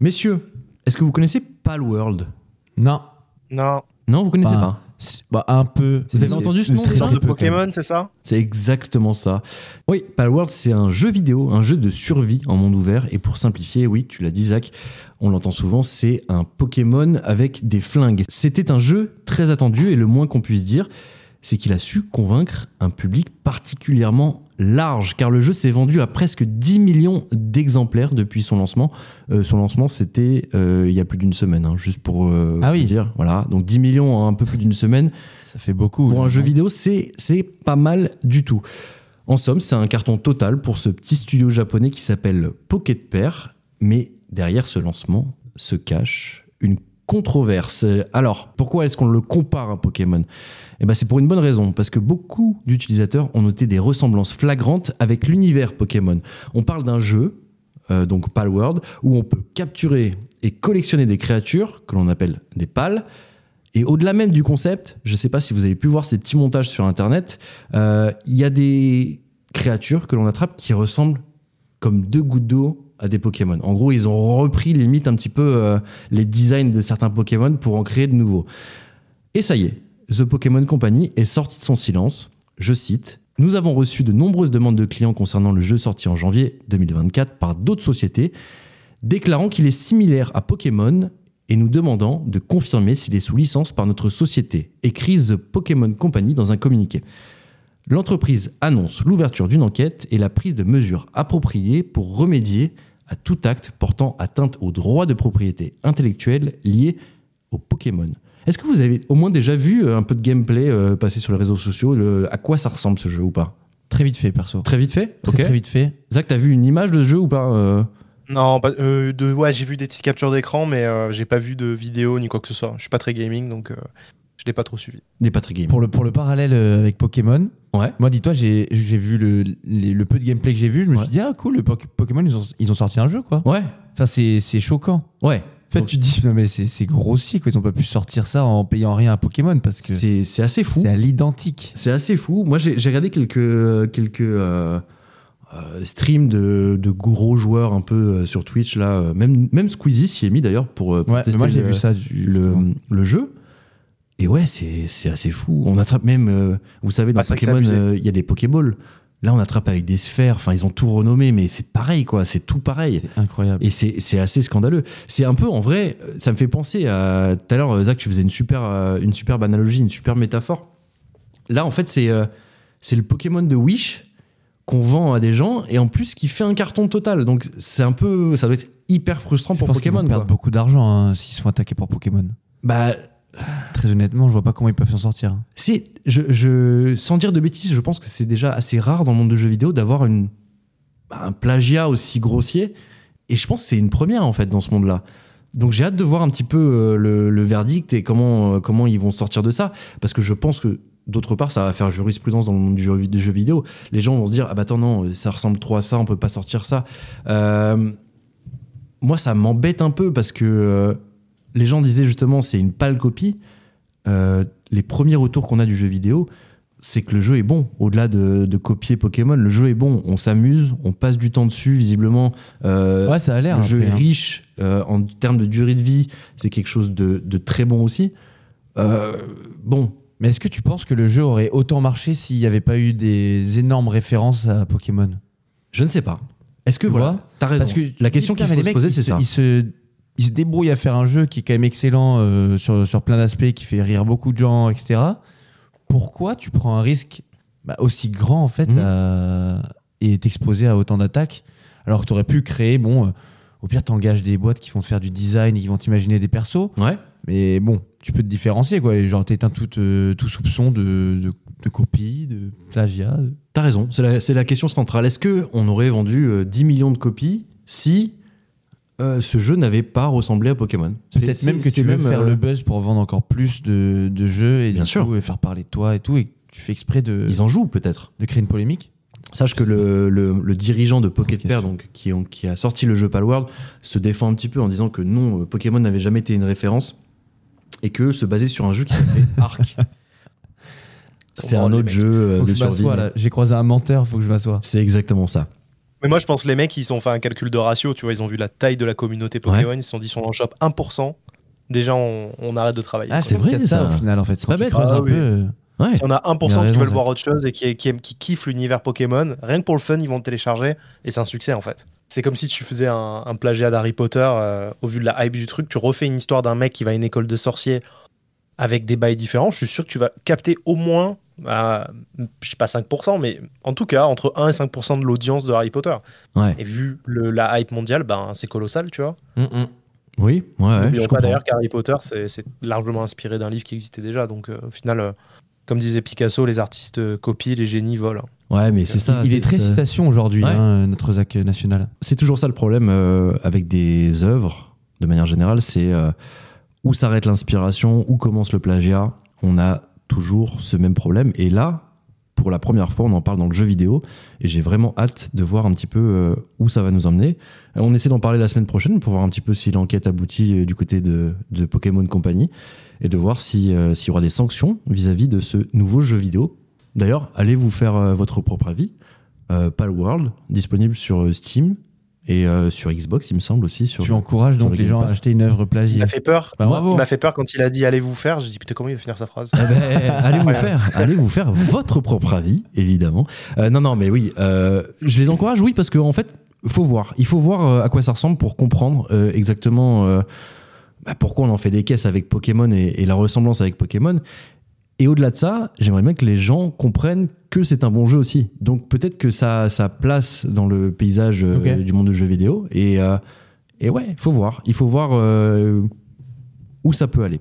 Messieurs, est-ce que vous connaissez Palworld Non. Non. Non, vous connaissez Bah, pas? c'est- Bah, un peu. Vous avez entendu ce nom, Sorte de. Pokémon, c'est ça? C'est exactement ça. Oui, Palworld, c'est un jeu vidéo, un jeu de survie en monde ouvert. Et pour simplifier, oui, tu l'as dit, Zach, on l'entend souvent, c'est un Pokémon avec des flingues. C'était un jeu très attendu et le moins qu'on puisse dire, c'est qu'il a su convaincre un public particulièrement large, car le jeu s'est vendu à presque 10 millions d'exemplaires depuis son lancement. Euh, son lancement, c'était euh, il y a plus d'une semaine, hein, juste pour euh, Ah oui. dire. Voilà, donc 10 millions en un peu plus d'une semaine. Ça fait beaucoup. Pour un jeu vidéo, c'est c'est pas mal du tout. En somme, c'est un carton total pour ce petit studio japonais qui s'appelle Pocket Pair, mais derrière ce lancement se cache une controverse. Alors, pourquoi est-ce qu'on le compare à Pokémon? Eh ben, c'est pour une bonne raison, parce que beaucoup d'utilisateurs ont noté des ressemblances flagrantes avec l'univers Pokémon. On parle d'un jeu, euh, donc Palworld, où on peut capturer et collectionner des créatures que l'on appelle des pals. Et au-delà même du concept, je ne sais pas si vous avez pu voir ces petits montages sur Internet, euh, il y a des créatures que l'on attrape qui ressemblent comme deux gouttes d'eau à des Pokémon. En gros, ils ont repris limite un petit peu euh, les designs de certains Pokémon pour en créer de nouveaux. Et ça y est, The Pokémon Company est sorti de son silence. Je cite Nous avons reçu de nombreuses demandes de clients concernant le jeu sorti en janvier 2024 par d'autres sociétés, déclarant qu'il est similaire à Pokémon et nous demandant de confirmer s'il est sous licence par notre société, écrit The Pokémon Company dans un communiqué. L'entreprise annonce l'ouverture d'une enquête et la prise de mesures appropriées pour remédier à tout acte portant atteinte aux droits de propriété intellectuelle liés aux Pokémon. Est-ce que vous avez au moins déjà vu euh, un peu de gameplay euh, passer sur les réseaux sociaux le- À quoi ça ressemble ce jeu ou pas? Très vite fait, perso. Très vite fait? Très, Ok. très vite fait. Zach, t'as vu une image de ce jeu ou pas euh? Non, pas- euh, de, ouais, j'ai vu des petites captures d'écran, mais euh, j'ai pas vu de vidéo ni quoi que ce soit. Je suis pas très gaming, donc euh, je l'ai pas trop suivi. Des pas très game. Pour le, pour le parallèle euh, avec Pokémon, Ouais. moi, dis-toi, j'ai j'ai vu le, le peu de gameplay que j'ai vu, je me Ouais. suis dit, ah cool, le Pok- Pokémon, ils ont, ils ont sorti un jeu, quoi. Ouais. Ça, c'est c'est choquant. Ouais. En fait, Donc- tu te dis, non, mais c'est c'est grossier, quoi. Ils ont pas pu sortir ça en payant rien à Pokémon parce que C'est c'est assez fou. c'est à l'identique. C'est assez fou. Moi, j'ai regardé quelques, quelques euh, euh, streams de, de gros joueurs un peu euh, sur Twitch. Là. Euh, Même, même Squeezie s'y est mis d'ailleurs pour, euh, pour Ouais, tester moi, j'ai le, vu ça. du- le, le jeu. Et ouais, c'est assez fou. On attrape même, euh, vous savez, dans Ah, Pokémon, euh, il y a des Pokéballs. Là, on attrape avec des sphères. Enfin, ils ont tout renommé, mais c'est pareil, quoi. C'est tout pareil. C'est incroyable. Et c'est assez scandaleux. C'est un peu, en vrai, euh, ça me fait penser à. Tout à l'heure, Zach, tu faisais une, super, une superbe analogie, une super métaphore. Là, en fait, c'est euh, c'est le Pokémon de Wish qu'on vend à des gens et en plus qui fait un carton total. Donc, c'est un peu. Ça doit être hyper frustrant Je pour pense Pokémon. vont perdre beaucoup d'argent hein, s'ils se font attaquer par Pokémon. Bah, Très honnêtement, je vois pas comment ils peuvent s'en sortir. c'est. Je, sans dire de bêtises, je pense que c'est déjà assez rare dans le monde de jeux vidéo d'avoir une, bah, un plagiat aussi grossier. Et je pense que c'est une première, en fait, dans ce monde-là. Donc j'ai hâte de voir un petit peu euh, le, verdict et comment, euh, comment ils vont sortir de ça. Parce que je pense que d'autre part, ça va faire jurisprudence dans le monde du jeu, jeu vidéo. Les gens vont se dire Ah bah attends, non, ça ressemble trop à ça, on peut pas sortir ça. Euh, moi, ça m'embête un peu parce que les gens disaient justement c'est une pâle copie. Euh, les premiers retours qu'on a du jeu vidéo, c'est que le jeu est bon. Au-delà de, de copier Pokémon, le jeu est bon. On s'amuse, on passe du temps dessus, visiblement. Euh, Ouais, ça a l'air. le jeu est hein. riche euh, en termes de durée de vie, c'est quelque chose de, de très bon aussi. Euh, bon, Mais est-ce que tu penses que le jeu aurait autant marché s'il n'y avait pas eu des énormes références à Pokémon? Je ne sais pas. Est-ce que voilà, t'as raison. Parce que La question qu'il faut se poser, c'est ça. Ils se, ils se débrouillent à faire un jeu qui est quand même excellent euh, sur, sur plein d'aspects, qui fait rire beaucoup de gens, etc. Pourquoi tu prends un risque bah, aussi grand en fait Mhm. à- et t'exposer à autant d'attaques alors que tu aurais pu créer, bon, euh, au pire t'engages des boîtes qui vont te faire du design et qui vont t'imaginer des persos, Ouais. mais bon, tu peux te différencier quoi, et genre t'éteins tout, euh, tout soupçon de, de, de copie, de plagiat. T'as raison, c'est la, la question centrale. Est-ce que on aurait vendu euh, 10 millions de copies si euh, ce jeu n'avait pas ressemblé à Pokémon C'est- Peut-être même que tu veux même, faire euh, le buzz pour vendre encore plus de, de jeux et, Bien du sûr. coup, et faire parler de toi et tout, et tu fais exprès de, Ils en jouent peut-être. de créer une polémique. Sache que le, le- le dirigeant de Pocket Pair, donc, qui, ont- qui a sorti le jeu Palworld, se défend un petit peu en disant que non, euh, Pokémon n'avait jamais été une référence et que se baser sur un jeu qui s'appelait Arc. C'est Bon, un autre jeu Faut de je survie. J'ai croisé un menteur, faut que je m'assoie. C'est exactement ça. Mais moi, je pense que les mecs, ils ont fait un calcul de ratio. Tu vois, ils ont vu la taille de la communauté Pokémon. Ils se sont dit, si on en chope 1%, déjà, on, on arrête de travailler. Ah, c'est vrai, ça, ça. au final, en fait. C'est pas bête, ah un oui. peu, euh, Ouais. En a Il 1% a qui veulent voir autre chose et qui, qui, aiment- qui kiffent l'univers Pokémon. Rien que pour le fun, ils vont le télécharger et c'est un succès en fait. C'est comme si tu faisais un, un plagiat d'Harry Potter euh, au vu de la hype du truc. Tu refais une histoire d'un mec qui va à une école de sorciers avec des bails différents. Je suis sûr que tu vas capter au moins, euh, je sais pas 5%, mais en tout cas entre 1 et 5% de l'audience de Harry Potter. Ouais. Et vu le- la hype mondiale, ben, c'est colossal, tu vois. hum, hum. Oui, ouais, N'oublions je pas d'ailleurs qu'Harry Potter, c'est largement inspiré d'un livre qui existait déjà. Donc euh, au final, euh, comme disait Picasso, les artistes euh, copient, les génies volent. Ouais, mais c'est ça. Il est très citation aujourd'hui, Ouais. hein, notre Zach national. C'est toujours ça le problème euh, avec des œuvres, de manière générale, c'est euh, où s'arrête l'inspiration, où commence le plagiat. On a toujours ce même problème. Et là, pour la première fois, on en parle dans le jeu vidéo. Et j'ai vraiment hâte de voir un petit peu euh, où ça va nous emmener. Euh, On essaie d'en parler la semaine prochaine pour voir un petit peu si l'enquête aboutit euh, du côté de, Pokémon Company et de voir si, s'il y aura des sanctions vis-à-vis de ce nouveau jeu vidéo. D'ailleurs, allez vous faire votre propre avis. Palworld, disponible sur Steam et euh, sur Xbox, il me semble aussi. Sur Tu encourages donc le les gens à acheter une œuvre Il plagiée. m'a fait peur. Bah, bravo. Il m'a fait peur quand il a dit allez vous faire. J'ai dit putain comment il va finir sa phrase. Eh ben, allez vous faire, allez vous faire votre propre avis, évidemment. Euh, non, non, mais oui, euh, je les encourage, oui, parce qu'en en fait, faut voir. Il faut voir à quoi ça ressemble pour comprendre euh, exactement euh, bah, pourquoi on en fait des caisses avec Pokémon et, et la ressemblance avec Pokémon. Et au-delà de ça, j'aimerais bien que les gens comprennent que c'est un bon jeu aussi. Donc peut-être que ça a sa place dans le paysage euh, du monde de jeux vidéo. Et, euh, et ouais, il faut voir. Il faut voir euh, où ça peut aller.